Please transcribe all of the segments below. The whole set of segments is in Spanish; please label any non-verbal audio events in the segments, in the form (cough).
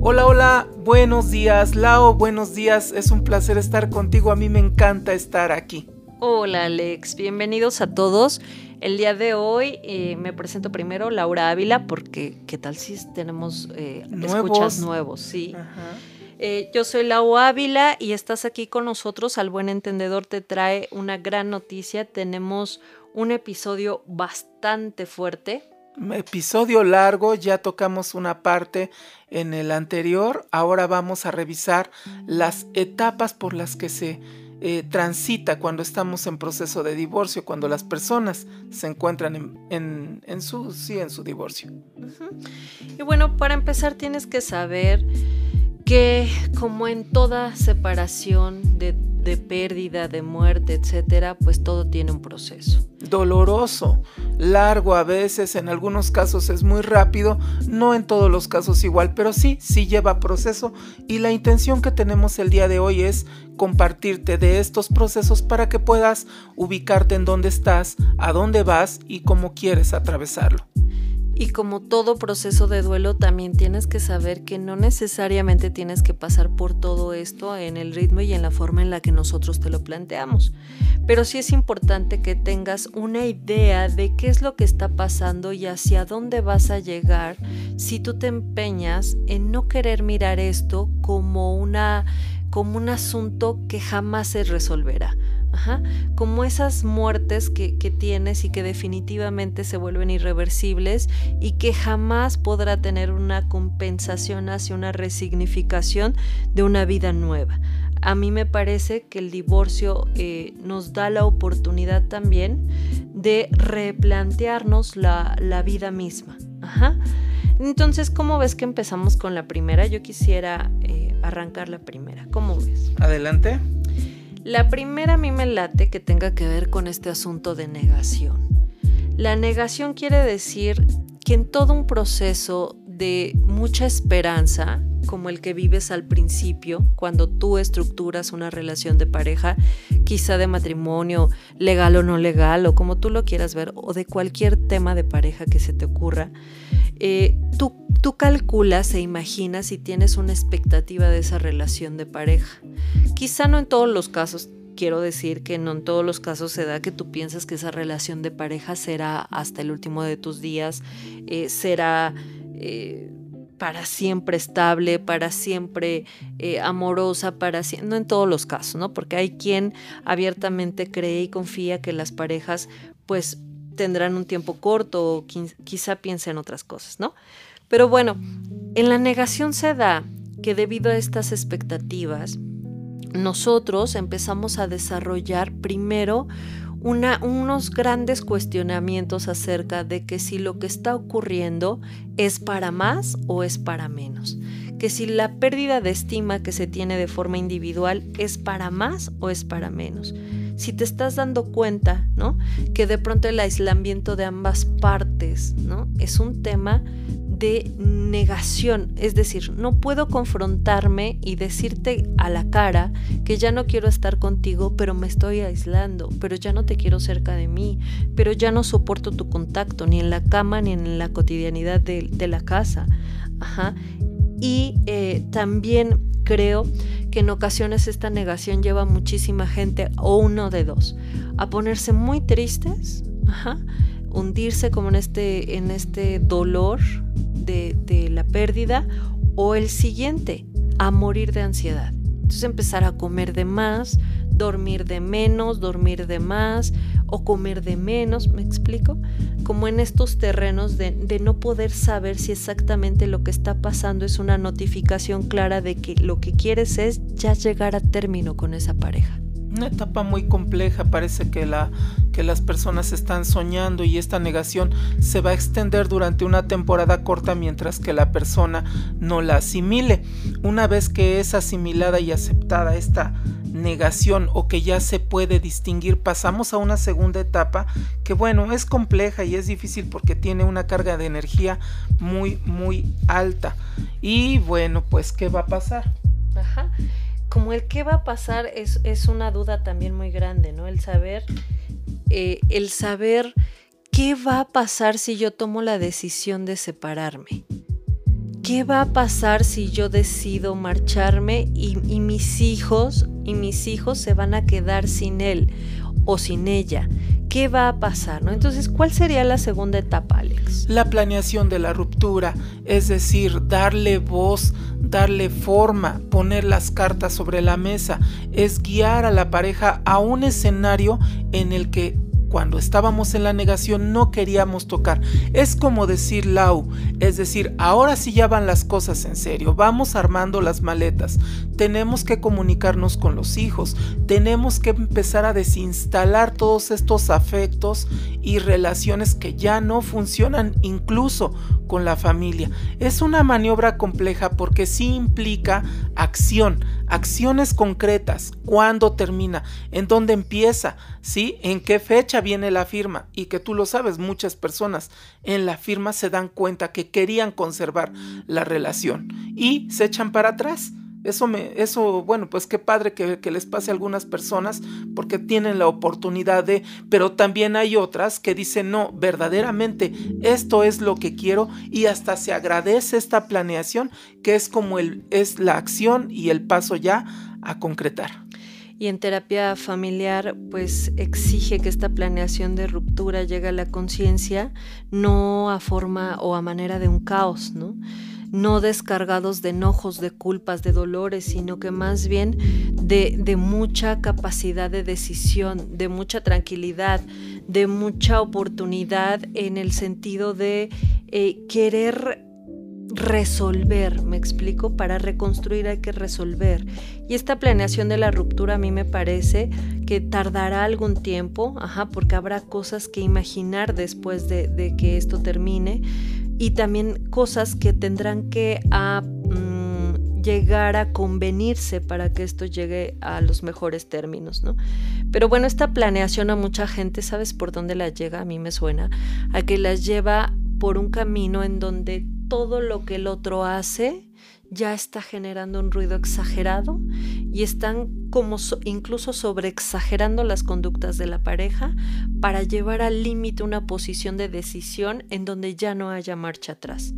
Hola, hola, buenos días, Lao, buenos días, es un placer estar contigo, a mí me encanta estar aquí. Hola Alex, bienvenidos a todos. El día de hoy eh, me presento primero Laura Ávila porque qué tal si tenemos eh, escuchas nuevos, sí. Eh, yo soy Laura Ávila y estás aquí con nosotros. Al buen entendedor te trae una gran noticia. Tenemos un episodio bastante fuerte episodio largo, ya tocamos una parte en el anterior, ahora vamos a revisar las etapas por las que se eh, transita cuando estamos en proceso de divorcio, cuando las personas se encuentran en, su, sí, en su divorcio. Y bueno, para empezar tienes que saber que como en toda separación de de pérdida, de muerte, etcétera, pues todo tiene un proceso. Doloroso, largo a veces, en algunos casos es muy rápido, no en todos los casos igual, pero sí, sí lleva proceso y la intención que tenemos el día de hoy es compartirte de estos procesos para que puedas ubicarte en dónde estás, a dónde vas y cómo quieres atravesarlo. Y como todo proceso de duelo, también tienes que saber que no necesariamente tienes que pasar por todo esto en el ritmo y en la forma en la que nosotros te lo planteamos. Pero sí es importante que tengas una idea de qué es lo que está pasando y hacia dónde vas a llegar si tú te empeñas en no querer mirar esto como una como un asunto que jamás se resolverá como esas muertes que, tienes y que definitivamente se vuelven irreversibles y que jamás podrá tener una compensación hacia una resignificación de una vida nueva. A mí me parece que el divorcio eh, nos da la oportunidad también de replantearnos la, vida misma. Entonces, ¿cómo ves que empezamos con la primera? Yo quisiera eh, arrancar la primera. ¿Cómo ves? Adelante. La primera a mí me late que tenga que ver con este asunto de negación. La negación quiere decir que en todo un proceso de mucha esperanza, como el que vives al principio, cuando tú estructuras una relación de pareja, quizá de matrimonio, legal o no legal, o como tú lo quieras ver, o de cualquier tema de pareja que se te ocurra, eh, tú, tú calculas e imaginas y tienes una expectativa de esa relación de pareja. Quizá no en todos los casos, quiero decir que no en todos los casos se da que tú piensas que esa relación de pareja será hasta el último de tus días, eh, será... Eh, para siempre estable, para siempre amorosa, para no en todos los casos, ¿no? Porque hay quien abiertamente cree y confía que las parejas, pues tendrán un tiempo corto o quizá piense en otras cosas, ¿no? Pero bueno, en la negación se da que debido a estas expectativas, nosotros empezamos a desarrollar primero una, unos grandes cuestionamientos acerca de que si lo que está ocurriendo es para más o es para menos, que si la pérdida de estima que se tiene de forma individual es para más o es para menos si te estás dando cuenta, ¿no? Que de pronto el aislamiento de ambas partes, ¿no? Es un tema de negación, es decir, no puedo confrontarme y decirte a la cara que ya no quiero estar contigo, pero me estoy aislando, pero ya no te quiero cerca de mí, pero ya no soporto tu contacto, ni en la cama, ni en la cotidianidad de, la casa. Ajá. Y eh, también creo que en ocasiones esta negación lleva a muchísima gente, o uno de dos, a ponerse muy tristes, hundirse como en este, en este dolor de, de la pérdida, o el siguiente, a morir de ansiedad. Entonces empezar a comer de más, dormir de menos, dormir de más o comer de menos, ¿me explico? Como en estos terrenos de, no poder saber si exactamente lo que está pasando es una notificación clara de que lo que quieres es ya llegar a término con esa pareja. Una etapa muy compleja, parece que, la, que las personas están soñando y esta negación se va a extender durante una temporada corta mientras que la persona no la asimile. Una vez que es asimilada y aceptada esta negación o que ya se puede distinguir, pasamos a una segunda etapa que bueno, es compleja y es difícil porque tiene una carga de energía muy, muy alta. Y bueno, pues, ¿qué va a pasar? Ajá. Como el qué va a pasar es, es una duda también muy grande, ¿no? El saber, eh, el saber qué va a pasar si yo tomo la decisión de separarme. ¿qué va a pasar si yo decido marcharme y, mis hijos y mis hijos se van a quedar sin él o sin ella? ¿Qué va a pasar? ¿no? Entonces, ¿cuál sería la segunda etapa, Alex? La planeación de la ruptura, es decir, darle voz, darle forma, poner las cartas sobre la mesa, es guiar a la pareja a un escenario en el que cuando estábamos en la negación no queríamos tocar. Es como decir Lau, es decir, ahora sí ya van las cosas en serio, vamos armando las maletas, tenemos que comunicarnos con los hijos, tenemos que empezar a desinstalar todos estos afectos y relaciones que ya no funcionan incluso con la familia. Es una maniobra compleja porque sí implica acción, acciones concretas, cuándo termina, en dónde empieza, ¿sí? En qué fecha viene la firma y que tú lo sabes, muchas personas en la firma se dan cuenta que querían conservar la relación y se echan para atrás. Eso me, eso, bueno, pues qué padre que, les pase a algunas personas porque tienen la oportunidad de, pero también hay otras que dicen, no, verdaderamente esto es lo que quiero y hasta se agradece esta planeación que es como el, es la acción y el paso ya a concretar. Y en terapia familiar, pues exige que esta planeación de ruptura llegue a la conciencia, no a forma o a manera de un caos, ¿no? no descargados de enojos, de culpas, de dolores, sino que más bien de, mucha capacidad de decisión, de mucha tranquilidad, de mucha oportunidad en el sentido de eh, querer resolver, me explico, para reconstruir hay que resolver. Y esta planeación de la ruptura a mí me parece que tardará algún tiempo, ajá, porque habrá cosas que imaginar después de, de que esto termine, y también cosas que tendrán que a, mm, llegar a convenirse para que esto llegue a los mejores términos, ¿no? Pero bueno, esta planeación a mucha gente, ¿sabes por dónde la llega? A mí me suena a que las lleva por un camino en donde todo lo que el otro hace ya está generando un ruido exagerado y están como incluso sobreexagerando las conductas de la pareja para llevar al límite una posición de decisión en donde ya no haya marcha atrás.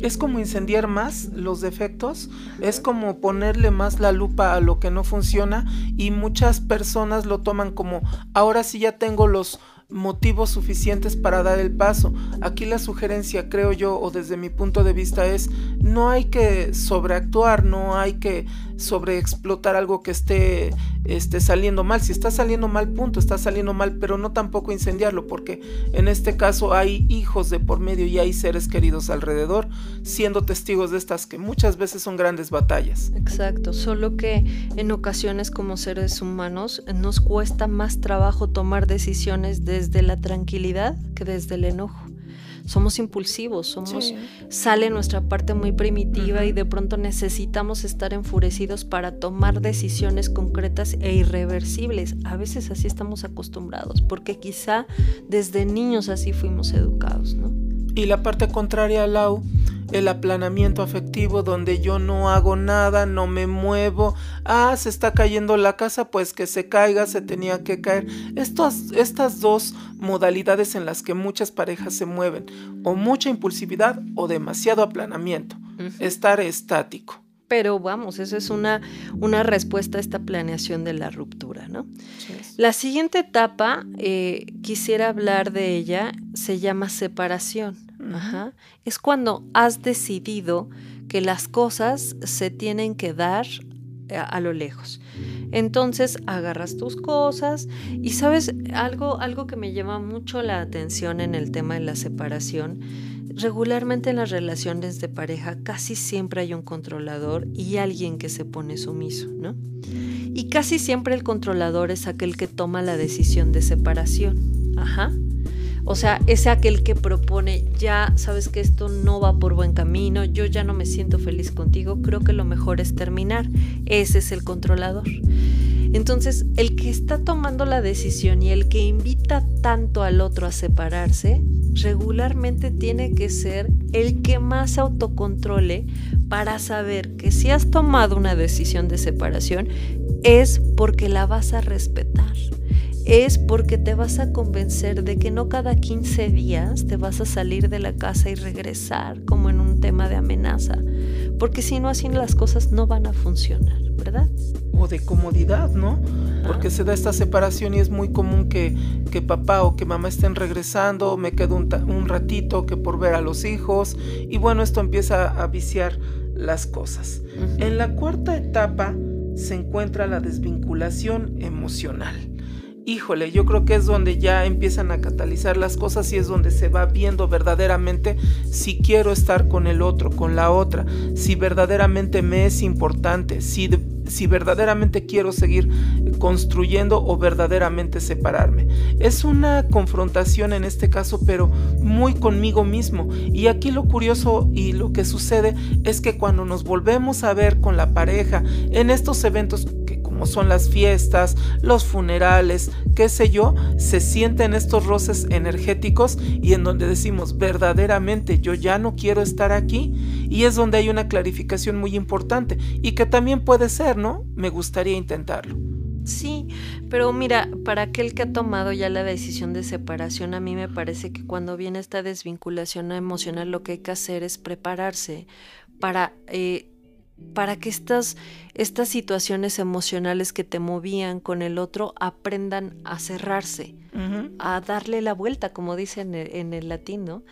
Es como incendiar más los defectos, es como ponerle más la lupa a lo que no funciona y muchas personas lo toman como ahora sí ya tengo los motivos suficientes para dar el paso. Aquí la sugerencia, creo yo, o desde mi punto de vista es, no hay que sobreactuar, no hay que sobreexplotar algo que esté, esté saliendo mal. Si está saliendo mal, punto, está saliendo mal, pero no tampoco incendiarlo, porque en este caso hay hijos de por medio y hay seres queridos alrededor, siendo testigos de estas que muchas veces son grandes batallas. Exacto, solo que en ocasiones como seres humanos nos cuesta más trabajo tomar decisiones de desde la tranquilidad que desde el enojo. Somos impulsivos, somos sale nuestra parte muy primitiva y de pronto necesitamos estar enfurecidos para tomar decisiones concretas e irreversibles. A veces así estamos acostumbrados, porque quizá desde niños así fuimos educados, ¿no? Y la parte contraria, Lau, el aplanamiento afectivo donde yo no hago nada, no me muevo, ah, se está cayendo la casa, pues que se caiga, se tenía que caer. Estas, estas dos modalidades en las que muchas parejas se mueven, o mucha impulsividad o demasiado aplanamiento, estar estático. Pero vamos, eso es una, una respuesta a esta planeación de la ruptura, ¿no? La siguiente etapa, eh, quisiera hablar de ella, se llama separación. Es cuando has decidido que las cosas se tienen que dar a, lo lejos. Entonces agarras tus cosas y sabes algo, algo que me llama mucho la atención en el tema de la separación. Regularmente en las relaciones de pareja casi siempre hay un controlador y alguien que se pone sumiso, ¿no? Y casi siempre el controlador es aquel que toma la decisión de separación. Ajá. O sea, es aquel que propone, ya sabes que esto no va por buen camino, yo ya no me siento feliz contigo, creo que lo mejor es terminar. Ese es el controlador. Entonces, el que está tomando la decisión y el que invita tanto al otro a separarse, regularmente tiene que ser el que más autocontrole para saber que si has tomado una decisión de separación es porque la vas a respetar es porque te vas a convencer de que no cada 15 días te vas a salir de la casa y regresar como en un tema de amenaza, porque si no, así las cosas no van a funcionar, ¿verdad? O de comodidad, ¿no? Porque se da esta separación y es muy común que, que papá o que mamá estén regresando, me quedo un, un ratito que por ver a los hijos, y bueno, esto empieza a viciar las cosas. En la cuarta etapa se encuentra la desvinculación emocional. Híjole, yo creo que es donde ya empiezan a catalizar las cosas y es donde se va viendo verdaderamente si quiero estar con el otro, con la otra, si verdaderamente me es importante, si si verdaderamente quiero seguir construyendo o verdaderamente separarme. Es una confrontación en este caso, pero muy conmigo mismo. Y aquí lo curioso y lo que sucede es que cuando nos volvemos a ver con la pareja en estos eventos como son las fiestas, los funerales, qué sé yo, se sienten estos roces energéticos y en donde decimos verdaderamente yo ya no quiero estar aquí y es donde hay una clarificación muy importante y que también puede ser, ¿no? Me gustaría intentarlo. Sí, pero mira, para aquel que ha tomado ya la decisión de separación, a mí me parece que cuando viene esta desvinculación emocional lo que hay que hacer es prepararse para eh, para que estas, estas situaciones emocionales que te movían con el otro aprendan a cerrarse, a darle la vuelta, como dicen en, en el latín, ¿no?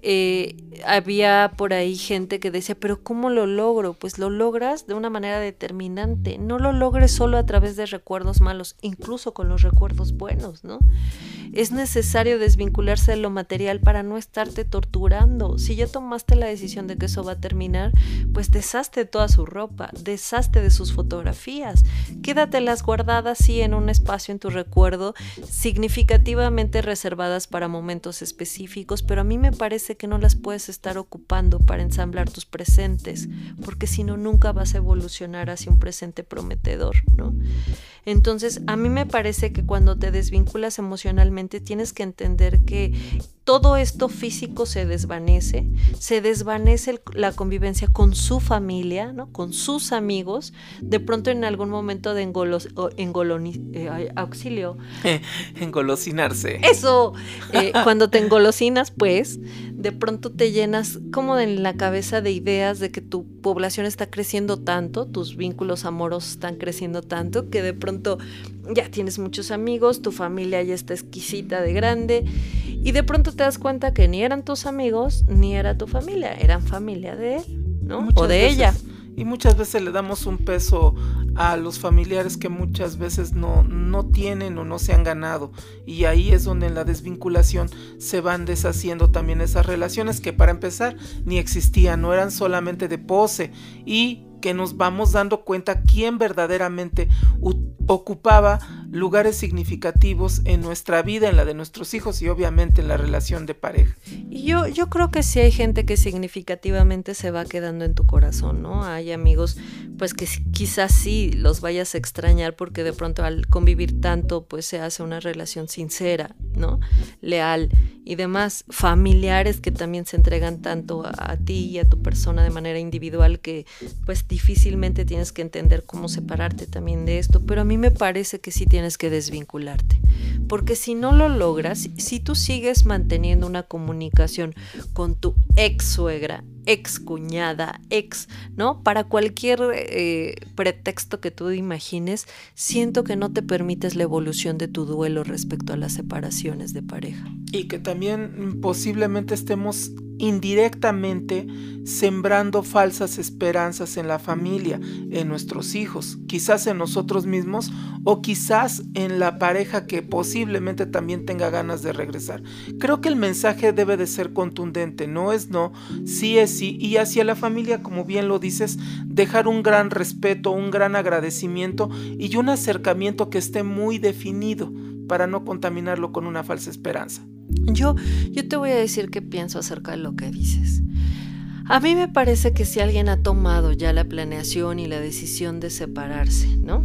Eh, había por ahí gente que decía, pero ¿cómo lo logro? Pues lo logras de una manera determinante. No lo logres solo a través de recuerdos malos, incluso con los recuerdos buenos, ¿no? Es necesario desvincularse de lo material para no estarte torturando. Si ya tomaste la decisión de que eso va a terminar, pues deshazte toda su ropa, deshazte de sus fotografías, quédatelas guardadas sí en un espacio en tu recuerdo, significativamente reservadas para momentos específicos, pero a mí me parece que no las puedes estar ocupando para ensamblar tus presentes, porque si no nunca vas a evolucionar hacia un presente prometedor, ¿no? Entonces, a mí me parece que cuando te desvinculas emocionalmente tienes que entender que todo esto físico se desvanece, se desvanece la convivencia con su familia, ¿no? con sus amigos, de pronto en algún momento de engolos, eh, auxilio. engolosinarse. Eso, eh, (laughs) cuando te engolosinas, pues, de pronto te llenas como en la cabeza de ideas de que tu población está creciendo tanto, tus vínculos amorosos están creciendo tanto, que de pronto ya tienes muchos amigos, tu familia ya está exquisita de grande y de pronto te das cuenta que ni eran tus amigos ni era tu familia, eran familia de él, ¿no? o de ella. Y muchas veces le damos un peso a los familiares que muchas veces no, no tienen o no se han ganado. Y ahí es donde en la desvinculación se van deshaciendo también esas relaciones que para empezar ni existían, no eran solamente de pose. Y que nos vamos dando cuenta quién verdaderamente ocupaba lugares significativos en nuestra vida, en la de nuestros hijos y obviamente en la relación de pareja. Y yo, yo creo que sí hay gente que significativamente se va quedando en tu corazón, ¿no? Hay amigos pues que quizás sí los vayas a extrañar porque de pronto al convivir tanto pues se hace una relación sincera, ¿no? Leal y demás. Familiares que también se entregan tanto a, a ti y a tu persona de manera individual que pues difícilmente tienes que entender cómo separarte también de esto, pero a mí me parece que sí tienes que desvincularte, porque si no lo logras, si tú sigues manteniendo una comunicación con tu ex suegra, ex cuñada, ex, ¿no? Para cualquier eh, pretexto que tú imagines, siento que no te permites la evolución de tu duelo respecto a las separaciones de pareja. Y que también posiblemente estemos indirectamente sembrando falsas esperanzas en la familia, en nuestros hijos, quizás en nosotros mismos o quizás en la pareja que posiblemente también tenga ganas de regresar. Creo que el mensaje debe de ser contundente, no es no, sí es sí, y hacia la familia, como bien lo dices, dejar un gran respeto, un gran agradecimiento y un acercamiento que esté muy definido para no contaminarlo con una falsa esperanza. Yo, yo te voy a decir qué pienso acerca de lo que dices. A mí me parece que si alguien ha tomado ya la planeación y la decisión de separarse, ¿no?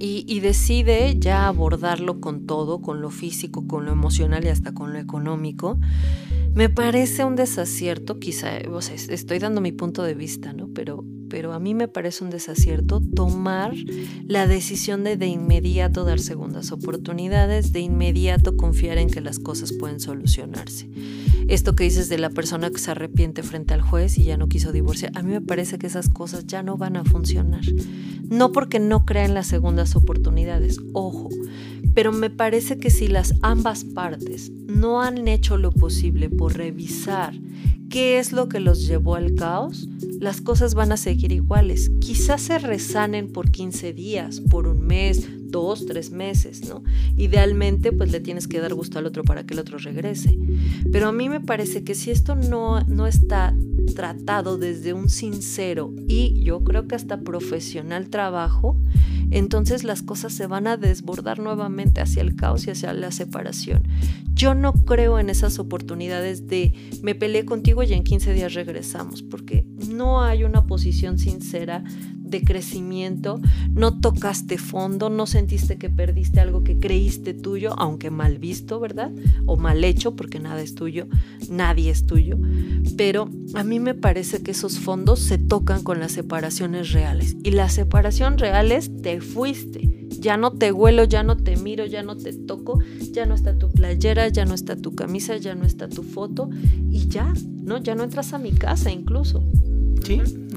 Y, y, decide ya abordarlo con todo, con lo físico, con lo emocional y hasta con lo económico, me parece un desacierto, quizá, o sea, estoy dando mi punto de vista, ¿no? Pero pero a mí me parece un desacierto tomar la decisión de de inmediato dar segundas oportunidades, de inmediato confiar en que las cosas pueden solucionarse. Esto que dices de la persona que se arrepiente frente al juez y ya no quiso divorciar, a mí me parece que esas cosas ya no van a funcionar. No porque no crea en las segundas oportunidades, ojo, pero me parece que si las ambas partes no han hecho lo posible por revisar qué es lo que los llevó al caos, las cosas van a seguir iguales. Quizás se resanen por 15 días, por un mes, dos, tres meses, ¿no? Idealmente, pues le tienes que dar gusto al otro para que el otro regrese. Pero a mí me parece que si esto no, no está tratado desde un sincero y yo creo que hasta profesional trabajo, entonces las cosas se van a desbordar nuevamente hacia el caos y hacia la separación. Yo no creo en esas oportunidades de me peleé contigo y en 15 días regresamos, porque no hay una posición sincera de crecimiento, no tocaste fondo, no sentiste que perdiste algo que creíste tuyo, aunque mal visto, ¿verdad? O mal hecho, porque nada es tuyo, nadie es tuyo. Pero a mí me parece que esos fondos se tocan con las separaciones reales. Y la separación real es te fuiste. Ya no te huelo, ya no te miro, ya no te toco, ya no está tu playera, ya no está tu camisa, ya no está tu foto y ya, ¿no? Ya no entras a mi casa incluso.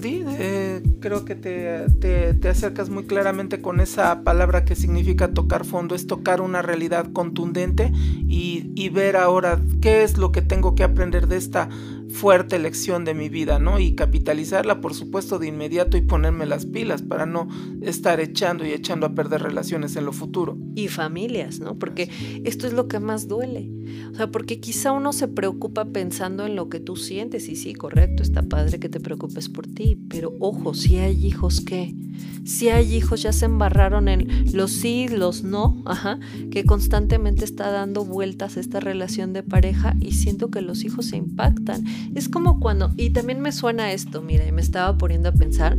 Sí, eh, creo que te, acercas muy claramente con esa palabra que significa tocar fondo, es tocar una realidad contundente y, y ver ahora qué es lo que tengo que aprender de esta fuerte lección de mi vida, ¿no? Y capitalizarla, por supuesto, de inmediato y ponerme las pilas para no estar echando y echando a perder relaciones en lo futuro. Y familias, ¿no? Porque esto es lo que más duele. O sea, porque quizá uno se preocupa pensando en lo que tú sientes y sí, correcto, está padre que te preocupes por ti, pero ojo, si hay hijos que, si hay hijos ya se embarraron en los sí, los no, ajá, que constantemente está dando vueltas esta relación de pareja y siento que los hijos se impactan es como cuando, y también me suena esto, mira, y me estaba poniendo a pensar,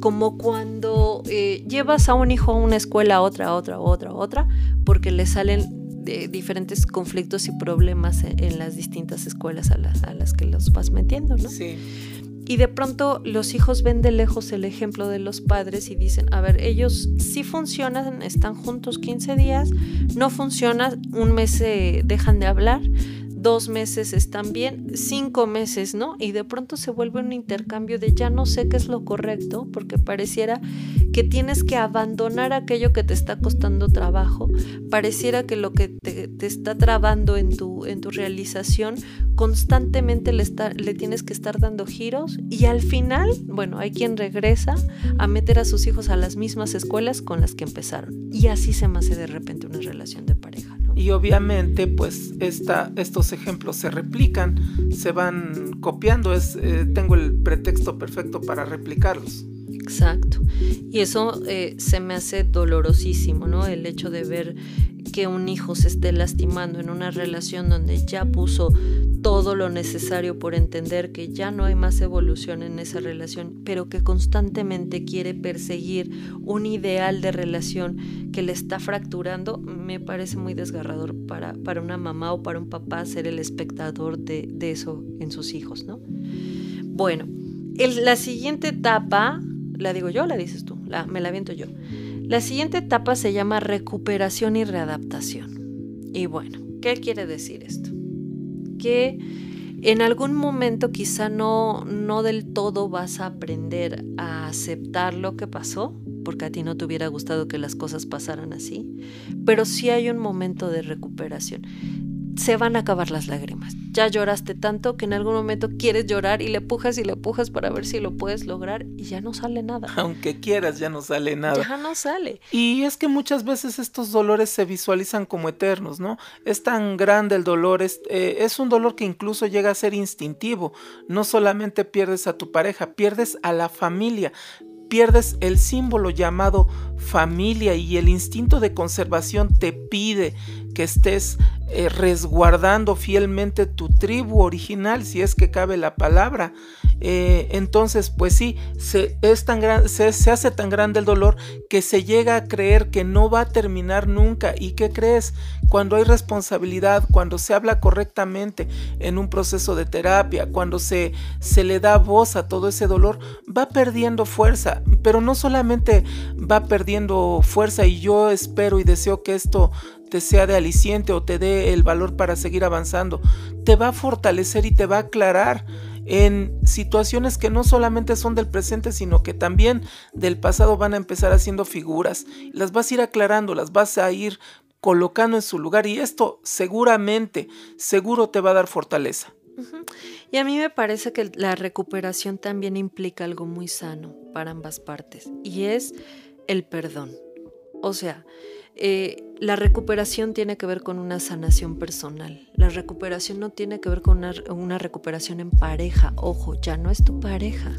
como cuando eh, llevas a un hijo a una escuela, a otra, a otra, a otra, a otra, porque le salen de diferentes conflictos y problemas en, las distintas escuelas a las, a las que los vas metiendo, ¿no? Sí. Y de pronto los hijos ven de lejos el ejemplo de los padres y dicen, a ver, ellos sí funcionan, están juntos 15 días, no funciona, un mes se dejan de hablar, dos meses están bien, cinco meses, ¿no? Y de pronto se vuelve un intercambio de ya no sé qué es lo correcto, porque pareciera que tienes que abandonar aquello que te está costando trabajo, pareciera que lo que te, está trabando en tu, en tu realización, constantemente le, está, le tienes que estar dando giros y al final, bueno, hay quien regresa a meter a sus hijos a las mismas escuelas con las que empezaron. Y así se me hace de repente una relación de pareja. Y obviamente, pues esta, estos ejemplos se replican, se van copiando, es, eh, tengo el pretexto perfecto para replicarlos. Exacto. Y eso eh, se me hace dolorosísimo, ¿no? El hecho de ver que un hijo se esté lastimando en una relación donde ya puso todo lo necesario por entender que ya no hay más evolución en esa relación, pero que constantemente quiere perseguir un ideal de relación que le está fracturando, me parece muy desgarrador para, para una mamá o para un papá ser el espectador de, eso en sus hijos, ¿no? Bueno, la siguiente etapa, la digo yo, la dices tú, la, me la viento yo. La siguiente etapa se llama recuperación y readaptación. Y bueno, ¿qué quiere decir esto? Que en algún momento quizá no, no del todo vas a aprender a aceptar lo que pasó, porque a ti no te hubiera gustado que las cosas pasaran así, pero sí hay un momento de recuperación se van a acabar las lágrimas. Ya lloraste tanto que en algún momento quieres llorar y le pujas y le pujas para ver si lo puedes lograr y ya no sale nada. (laughs) Aunque quieras, ya no sale nada. Ya no sale. Y es que muchas veces estos dolores se visualizan como eternos, ¿no? Es tan grande el dolor, es, eh, es un dolor que incluso llega a ser instintivo. No solamente pierdes a tu pareja, pierdes a la familia, pierdes el símbolo llamado familia y el instinto de conservación te pide que estés eh, resguardando fielmente tu tribu original, si es que cabe la palabra. Eh, entonces, pues sí, se, se, hace tan grande el dolor que se llega a creer que no va a terminar nunca. ¿Y qué crees? Cuando hay responsabilidad, cuando se habla correctamente en un proceso de terapia, cuando se, se le da voz a todo ese dolor, va perdiendo fuerza. Pero no solamente va perdiendo fuerza y yo espero y deseo que esto te sea de aliciente o te dé el valor para seguir avanzando, te va a fortalecer y te va a aclarar en situaciones que no solamente son del presente, sino que también del pasado van a empezar haciendo figuras. Las vas a ir aclarando, las vas a ir colocando en su lugar y esto seguramente, seguro te va a dar fortaleza. Y a mí me parece que la recuperación también implica algo muy sano para ambas partes y es el perdón. O sea, eh, la recuperación tiene que ver con una sanación personal. La recuperación no tiene que ver con una, recuperación en pareja. Ojo, ya no es tu pareja.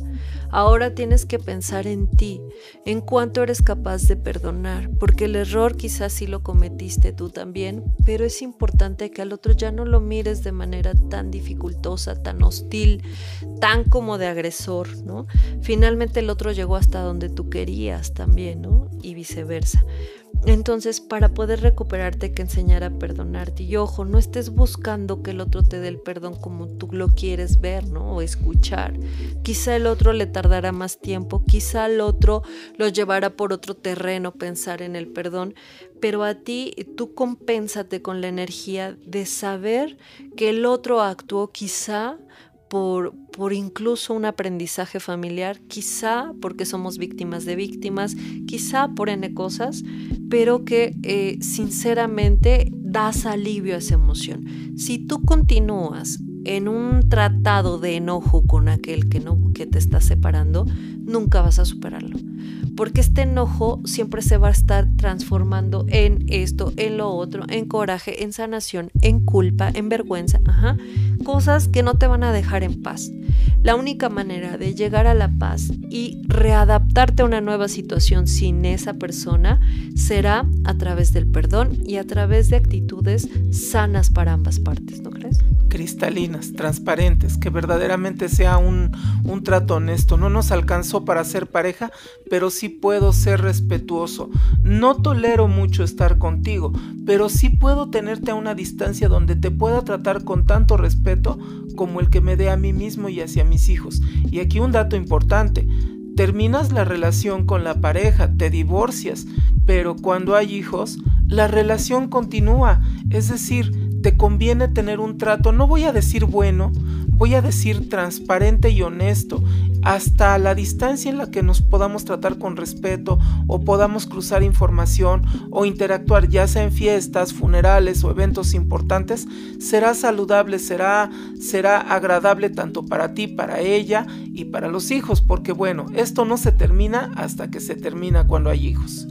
Ahora tienes que pensar en ti, en cuánto eres capaz de perdonar, porque el error quizás sí lo cometiste tú también, pero es importante que al otro ya no lo mires de manera tan dificultosa, tan hostil, tan como de agresor, ¿no? Finalmente el otro llegó hasta donde tú querías también, ¿no? Y viceversa. Entonces, para poder recuperarte, hay que enseñar a perdonarte. Y ojo, no estés buscando que el otro te dé el perdón como tú lo quieres ver, ¿no? O escuchar. Quizá el otro le tardará más tiempo, quizá el otro lo llevará por otro terreno pensar en el perdón, pero a ti tú compénsate con la energía de saber que el otro actuó quizá por, por, incluso un aprendizaje familiar, quizá porque somos víctimas de víctimas, quizá por N cosas, pero que eh, sinceramente das alivio a esa emoción. Si tú continúas en un tratado de enojo con aquel que, no, que te está separando, nunca vas a superarlo porque este enojo siempre se va a estar transformando en esto, en lo otro, en coraje, en sanación, en culpa, en vergüenza, ajá, cosas que no te van a dejar en paz. La única manera de llegar a la paz y readaptarte a una nueva situación sin esa persona será a través del perdón y a través de actitudes sanas para ambas partes, ¿no crees? cristalinas, transparentes, que verdaderamente sea un, un, trato honesto. No nos alcanzó para ser pareja, pero sí puedo ser respetuoso. No tolero mucho estar contigo, pero sí puedo tenerte a una distancia donde te pueda tratar con tanto respeto como el que me dé a mí mismo y hacia mis hijos. Y aquí un dato importante. Terminas la relación con la pareja, te divorcias, pero cuando hay hijos, la relación continúa. Es decir, te conviene tener un trato, no voy a decir bueno, voy a decir transparente y honesto, hasta la distancia en la que nos podamos tratar con respeto o podamos cruzar información o interactuar ya sea en fiestas, funerales o eventos importantes, será saludable, será, será agradable tanto para ti, para ella y para los hijos, porque bueno, esto no se termina hasta que se termina cuando hay hijos.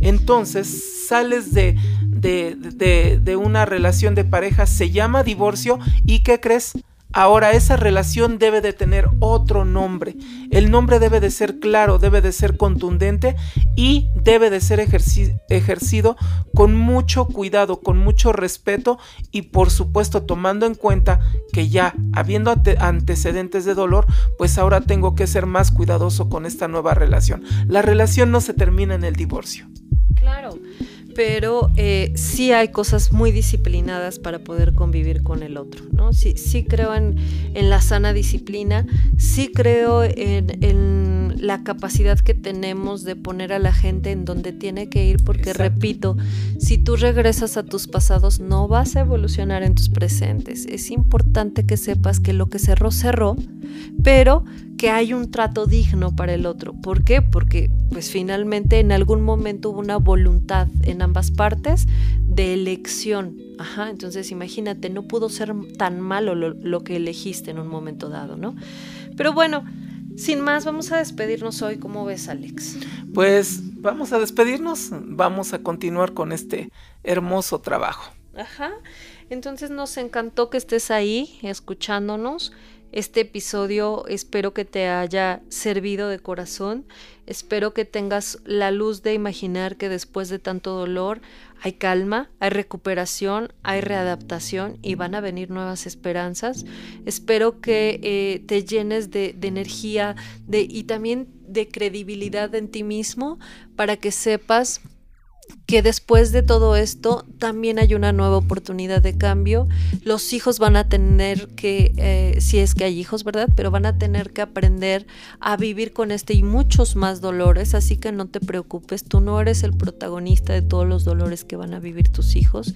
Entonces sales de, de, una relación de pareja se llama divorcio y ¿qué crees? Ahora esa relación debe de tener otro nombre. El nombre debe de ser claro, debe de ser contundente y debe de ser ejercido con mucho cuidado, con mucho respeto y por supuesto tomando en cuenta que ya habiendo antecedentes de dolor, pues ahora tengo que ser más cuidadoso con esta nueva relación. La relación no se termina en el divorcio. Claro pero eh, sí hay cosas muy disciplinadas para poder convivir con el otro, ¿no? Sí, sí creo en, la sana disciplina, sí creo en, la capacidad que tenemos de poner a la gente en donde tiene que ir, porque repito, si tú regresas a tus pasados no vas a evolucionar en tus presentes. Es importante que sepas que lo que cerró, cerró, pero que hay un trato digno para el otro. ¿Por qué? Porque pues finalmente en algún momento hubo una voluntad en ambas partes de elección. Ajá, entonces imagínate, no pudo ser tan malo lo, lo que elegiste en un momento dado, ¿no? Pero bueno, sin más, vamos a despedirnos hoy. ¿Cómo ves, Alex? Pues vamos a despedirnos, vamos a continuar con este hermoso trabajo. Ajá. Entonces nos encantó que estés ahí escuchándonos. Este episodio espero que te haya servido de corazón. Espero que tengas la luz de imaginar que después de tanto dolor hay calma, hay recuperación, hay readaptación y van a venir nuevas esperanzas. Espero que eh, te llenes de, energía y también de credibilidad en ti mismo para que sepas que después de todo esto también hay una nueva oportunidad de cambio. Los hijos van a tener que, eh, si es que hay hijos, ¿verdad? Pero van a tener que aprender a vivir con este y muchos más dolores, así que no te preocupes, tú no eres el protagonista de todos los dolores que van a vivir tus hijos.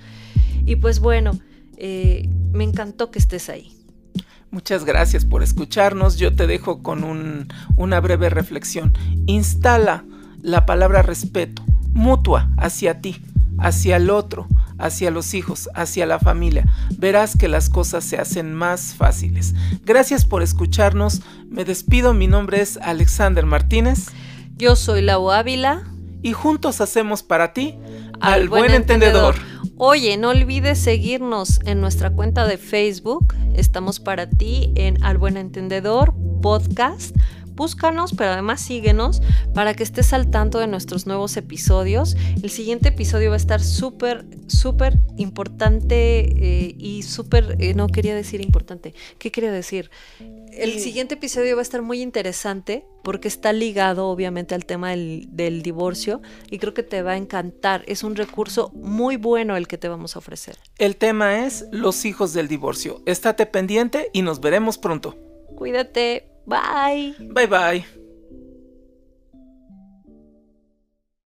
Y pues bueno, eh, me encantó que estés ahí. Muchas gracias por escucharnos. Yo te dejo con una breve reflexión. Instala la palabra respeto mutua hacia ti, hacia el otro, hacia los hijos, hacia la familia. Verás que las cosas se hacen más fáciles. Gracias por escucharnos. Me despido. Mi nombre es Alexander Martínez. Yo soy Lau Ávila. Y juntos hacemos para ti al, buen, entendedor. Oye, no olvides seguirnos en nuestra cuenta de Facebook. Estamos para ti en Al Buen Entendedor Podcast búscanos, pero además síguenos para que estés al tanto de nuestros nuevos episodios. El siguiente episodio va a estar súper, súper importante eh, y súper, eh, no quería decir importante, ¿qué quería decir? El siguiente episodio va a estar muy interesante porque está ligado obviamente al tema del, del divorcio y creo que te va a encantar. Es un recurso muy bueno el que te vamos a ofrecer. El tema es los hijos del divorcio. Estate pendiente y nos veremos pronto. Cuídate. Bye. Bye bye.